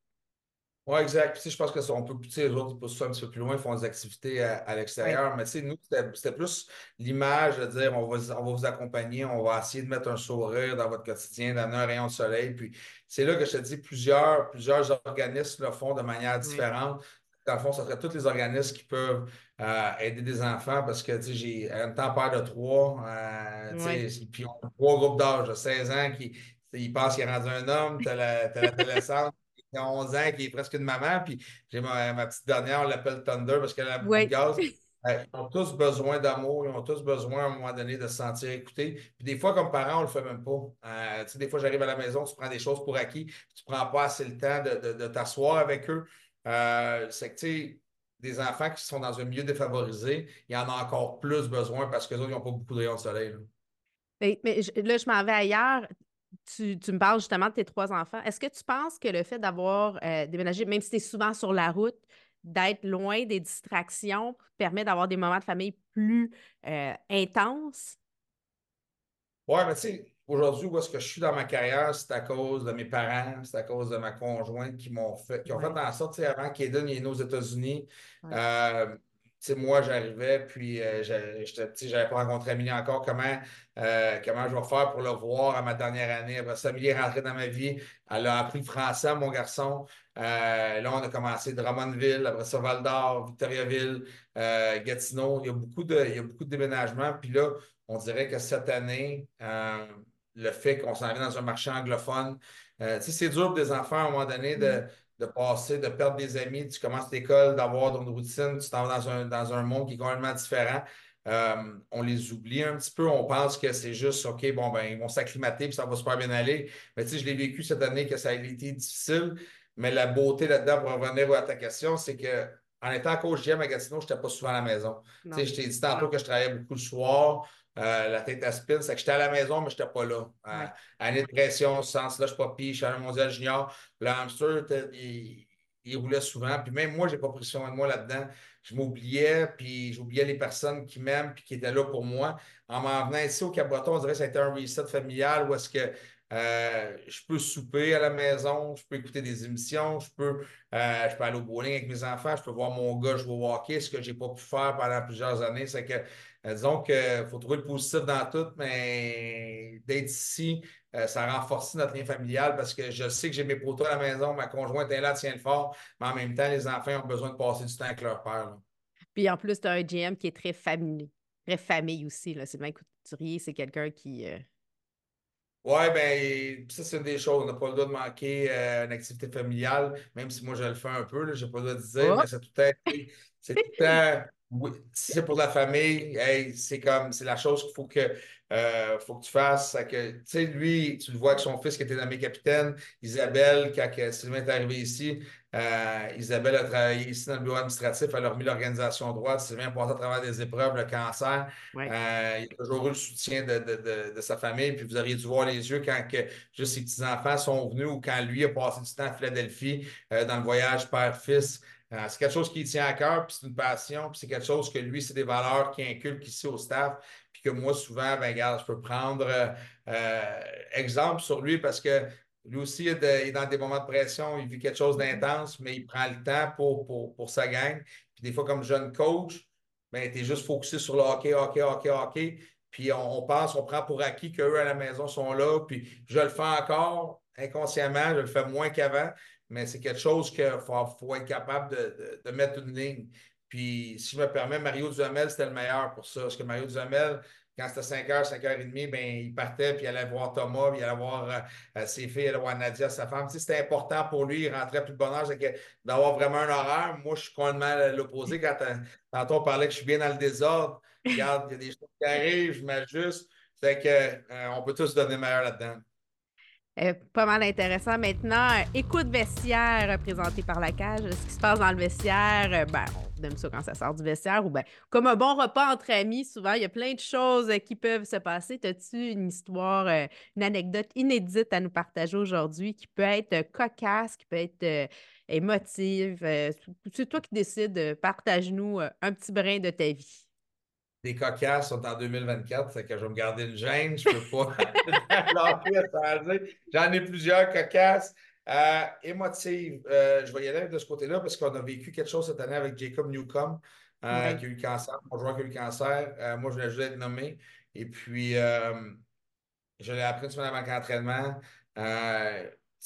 Oui, exact. Puis, je pense que on peut, les autres, ils poussent ça un petit peu plus loin, ils font des activités à, l'extérieur. Mais tu sais, nous, c'était plus l'image de dire on va, on va vous accompagner, on va essayer de mettre un sourire dans votre quotidien, donner un rayon de soleil. Puis c'est là que je te dis, plusieurs, plusieurs organismes le font de manière différente. Dans le fond, ce serait tous les organismes qui peuvent euh, aider des enfants parce que j'ai un temps père de trois, euh, puis on a trois groupes d'âge de 16 ans qui ils pensent qu'il est rendu un homme, tu as l'adolescente qui a 11 ans, qui est presque une maman. Puis j'ai ma, petite dernière, on l'appelle Thunder parce qu'elle a beaucoup de gaz. ils ont tous besoin d'amour, ils ont tous besoin à un moment donné de se sentir écoutés. Puis des fois, comme parents, on ne le fait même pas. Euh, tu sais, des fois, j'arrive à la maison, tu prends des choses pour acquis, tu ne prends pas assez le temps de, t'asseoir avec eux. Euh, c'est que, tu sais, des enfants qui sont dans un milieu défavorisé, il y en a encore plus besoin parce que autres, ils n'ont pas beaucoup de rayons de soleil. Mais, là, je m'en vais ailleurs. Tu, me parles justement de tes trois enfants. Est-ce que tu penses que le fait d'avoir euh, déménagé, même si tu es souvent sur la route, d'être loin des distractions permet d'avoir des moments de famille plus euh, intenses? Oui, mais tu sais, aujourd'hui, où est-ce que je suis dans ma carrière, c'est à cause de mes parents, c'est à cause de ma conjointe qui m'ont fait, qui ont fait en sorte, tu sais, avant qu'Aiden est aux États-Unis, euh, moi, j'arrivais, puis euh, j'avais pas rencontré Amélie encore. Comment, euh, comment je vais faire pour le voir à ma dernière année? Après ça, Amélie est rentrée dans ma vie. Elle a appris le français, mon garçon. Euh, là, on a commencé Drummondville, après ça, Val d'Or, Victoriaville, Gatineau. Il y, a beaucoup de, il y a beaucoup de déménagements. Puis là, on dirait que cette année, le fait qu'on s'en vient dans un marché anglophone, c'est dur pour des enfants à un moment donné de mm de passer, de perdre des amis, tu commences l'école, d'avoir une routine, tu t'en vas dans un, dans un monde qui est complètement différent. Euh, on les oublie un petit peu. On pense que c'est juste, OK, bon, ben, ils vont s'acclimater puis ça va super bien aller. Mais tu sais, je l'ai vécu cette année que ça a été difficile. Mais la beauté là-dedans, pour revenir à ta question, c'est que en étant coach GM à Gatineau, je n'étais pas souvent à la maison. Tu sais, je t'ai dit tantôt que je travaillais beaucoup le soir. Euh, la tête à spin, c'est que j'étais à la maison, mais je n'étais pas là. Euh, année de pression, ce sens-là, je suis pas pire, je suis à un mondial junior. Le hamster, il, il, roulait souvent. Puis même moi, je n'ai pas pris soin de moi là-dedans. Je m'oubliais, puis j'oubliais les personnes qui m'aiment, puis qui étaient là pour moi. En m'en venant ici au Cap-Breton, on dirait que ça a été un reset familial où est-ce que euh, je peux souper à la maison, je peux écouter des émissions, je peux, euh, je peux aller au bowling avec mes enfants, je peux voir mon gars jouer au hockey, ce que je n'ai pas pu faire pendant plusieurs années. C'est que, euh, disons qu'il faut trouver le positif dans tout, mais d'être ici, ça renforce notre lien familial parce que je sais que j'ai mes potos à la maison, ma conjointe est là, tient le fort, mais en même temps, les enfants ont besoin de passer du temps avec leur père. Puis en plus, tu as un GM qui est très familier, très famille aussi. Sylvain Couturier, c'est quelqu'un qui oui, bien, ça, c'est une des choses. On n'a pas le droit de manquer euh, une activité familiale, même si moi, je le fais un peu, je n'ai pas le droit de dire, mais c'est tout à c'est tout le oui, si c'est pour la famille, c'est comme, c'est la chose qu'il faut que, euh, faut que tu fasses. Que, tu sais, lui, tu le vois avec son fils qui était nommé capitaine, Isabelle, quand Sylvain est arrivé ici, euh, Isabelle a travaillé ici dans le bureau administratif, elle a remis l'organisation droite. Sylvain a passé à travers des épreuves, le cancer. Euh, il a toujours eu le soutien de, sa famille. Puis vous auriez dû voir les yeux quand que, juste ses petits-enfants sont venus ou quand lui a passé du temps à Philadelphie dans le voyage père-fils. Euh, c'est quelque chose qui tient à cœur, puis c'est une passion, puis c'est quelque chose que lui, c'est des valeurs qu'il inculque ici au staff, puis que moi, souvent, ben, regarde, je peux prendre euh, euh, exemple sur lui parce que lui aussi, il est, dans des moments de pression, il vit quelque chose d'intense, mais il prend le temps pour, pour, sa gang. Puis des fois, comme jeune coach, ben, tu es juste focusé sur le hockey, hockey, hockey, hockey. Puis on, on pense, on prend pour acquis qu'eux à la maison sont là. Puis je le fais encore inconsciemment, je le fais moins qu'avant mais c'est quelque chose qu'il faut, être capable de, mettre une ligne. Puis, si je me permets, Mario Duhamel, c'était le meilleur pour ça. Parce que Mario Duhamel, quand c'était 5h, 5h30, ben, il partait, puis il allait voir Thomas, puis il allait voir euh, euh, ses filles, il allait voir Nadia, sa femme. C'était important pour lui, il rentrait plus de bonheur, d'avoir vraiment un horaire. Moi, je suis complètement l'opposé. Quand tantôt on parlait que je suis bien dans le désordre, regarde, il y a des choses qui arrivent, je m'ajuste. C'est qu'on euh, peut tous donner meilleur là-dedans. Euh, pas mal intéressant. Maintenant, euh, écoute vestiaire euh, présenté par la cage. Ce qui se passe dans le vestiaire, ben, on aime ça quand ça sort du vestiaire ou ben, comme un bon repas entre amis, souvent, il y a plein de choses qui peuvent se passer. As-tu une histoire, une anecdote inédite à nous partager aujourd'hui qui peut être cocasse, qui peut être émotive? C'est toi qui décides. Partage-nous un petit brin de ta vie? Des cocasses sont en 2024, c'est que je vais me garder une gêne, je ne peux pas J'en ai plusieurs cocasses. Euh, émotives, euh, je vais y aller de ce côté-là parce qu'on a vécu quelque chose cette année avec Jacob Newcomb, euh, qui a eu le cancer, mon joueur qui a eu le cancer. moi, je voulais juste être nommé. Et puis, je l'ai appris une semaine avant l'entraînement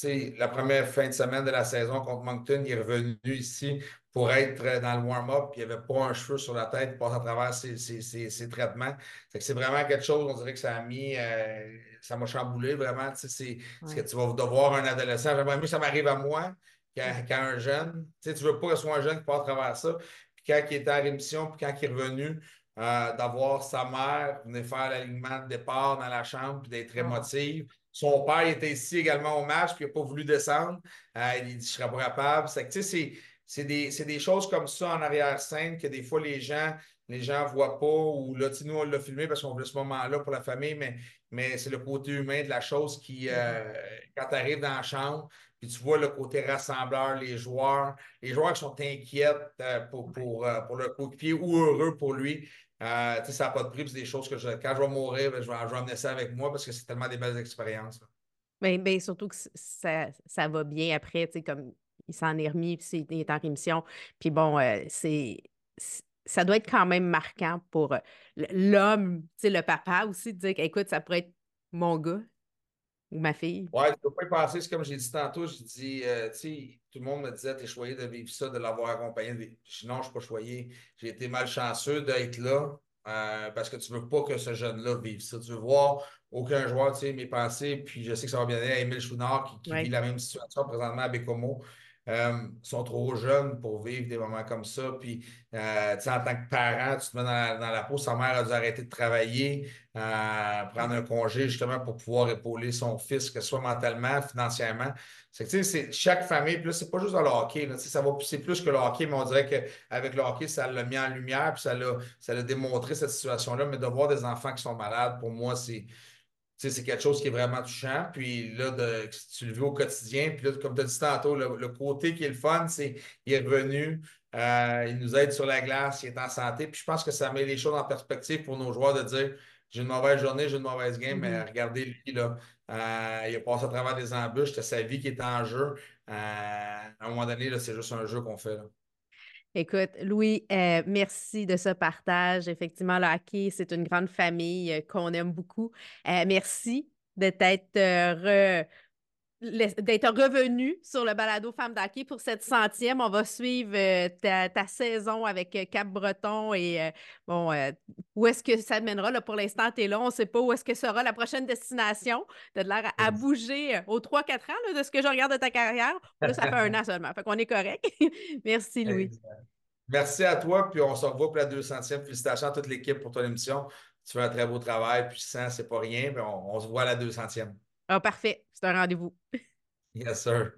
la première fin de semaine de la saison contre Moncton, il est revenu ici pour être dans le warm-up, puis il n'y avait pas un cheveu sur la tête, il passe à travers ses, traitements. C'est vraiment quelque chose, on dirait que ça a mis, euh, ça m'a chamboulé vraiment. C'est ce que tu vas devoir un adolescent. J'aimerais mieux que ça m'arrive à moi qu'à un jeune. Tu ne veux pas que ce soit un jeune qui passe à travers ça. quand il était en rémission, puis quand il est revenu, euh, d'avoir sa mère venir faire l'alignement de départ dans la chambre, puis d'être émotive. Son père était ici également au match, puis il n'a pas voulu descendre. Euh, il dit Je ne serais pas capable. C'est des, des, choses comme ça en arrière-scène que des fois les gens les gens voient pas, ou là, nous, on l'a filmé parce qu'on voulait ce moment-là pour la famille, mais, mais c'est le côté humain de la chose qui, euh, quand tu arrives dans la chambre, puis tu vois le côté rassembleur, les joueurs, les joueurs qui sont inquiets euh, pour, pour, euh, pour, le coéquipier ou heureux pour lui. Ça n'a pas de prix, c'est des choses que quand je vais mourir, ben, je, vais, je, amener ça avec moi parce que c'est tellement des belles expériences. Bien, ben, surtout que ça, ça va bien après, comme il s'en est remis, puis il est en rémission. Puis bon, c'est ça doit être quand même marquant pour euh, l'homme, le papa aussi, de dire écoute, ça pourrait être mon gars ou ma fille. Ouais, tu ne peux pas y passer. C'est comme j'ai dit tantôt, j'ai dit, euh, tu sais, tout le monde me disait, t'es choyé de vivre ça, de l'avoir accompagné. De non, je ne suis pas choyé. J'ai été malchanceux d'être là euh, parce que tu ne veux pas que ce jeune-là vive ça. Tu veux voir aucun joueur, tu sais, mes pensées, puis je sais que ça va bien aller à Émile Chouinard qui, vit la même situation présentement à Bécomo. Euh, sont trop jeunes pour vivre des moments comme ça. Puis, euh, en tant que parent, tu te mets dans la, peau. Sa mère a dû arrêter de travailler, euh, prendre un congé justement pour pouvoir épauler son fils, que ce soit mentalement, financièrement. C'est que, c'est chaque famille, puis là, c'est pas juste dans le hockey. ça va, c'est plus que le hockey, mais on dirait qu'avec le hockey, ça l'a mis en lumière, puis ça l'a, ça l'a démontré cette situation-là. Mais de voir des enfants qui sont malades, pour moi, c'est c'est quelque chose qui est vraiment touchant. Puis là, de, tu le vis au quotidien. Puis là, comme tu as dit tantôt, le, côté qui est le fun, c'est qu'il est revenu, euh, il nous aide sur la glace, il est en santé. Puis je pense que ça met les choses en perspective pour nos joueurs de dire j'ai une mauvaise journée, j'ai une mauvaise game, mais mm-hmm. regardez lui, là, euh, il a passé à travers des embûches, c'était sa vie qui est en jeu. Euh, à un moment donné, c'est juste un jeu qu'on fait. Là. Écoute, Louis, euh, merci de ce partage. Effectivement, le hockey, c'est une grande famille euh, qu'on aime beaucoup. Euh, merci d'être d'être revenu sur le balado Femmes d'hockey pour cette centième. On va suivre ta, saison avec Cap-Breton et bon, où est-ce que ça mènera? Là, pour l'instant, tu es là. On ne sait pas où est-ce que sera la prochaine destination. Tu as l'air à, bouger aux 3-4 ans de ce que je regarde de ta carrière. Là, ça fait un an seulement. Fait qu'on est correct. Merci, Louis. Merci à toi, puis on se revoit pour la 200e. Félicitations à toute l'équipe pour ton émission. Tu fais un très beau travail, puis ça, c'est pas rien, mais on, on se voit à la 200e. Ah, parfait. C'est un rendez-vous. Yes, sir.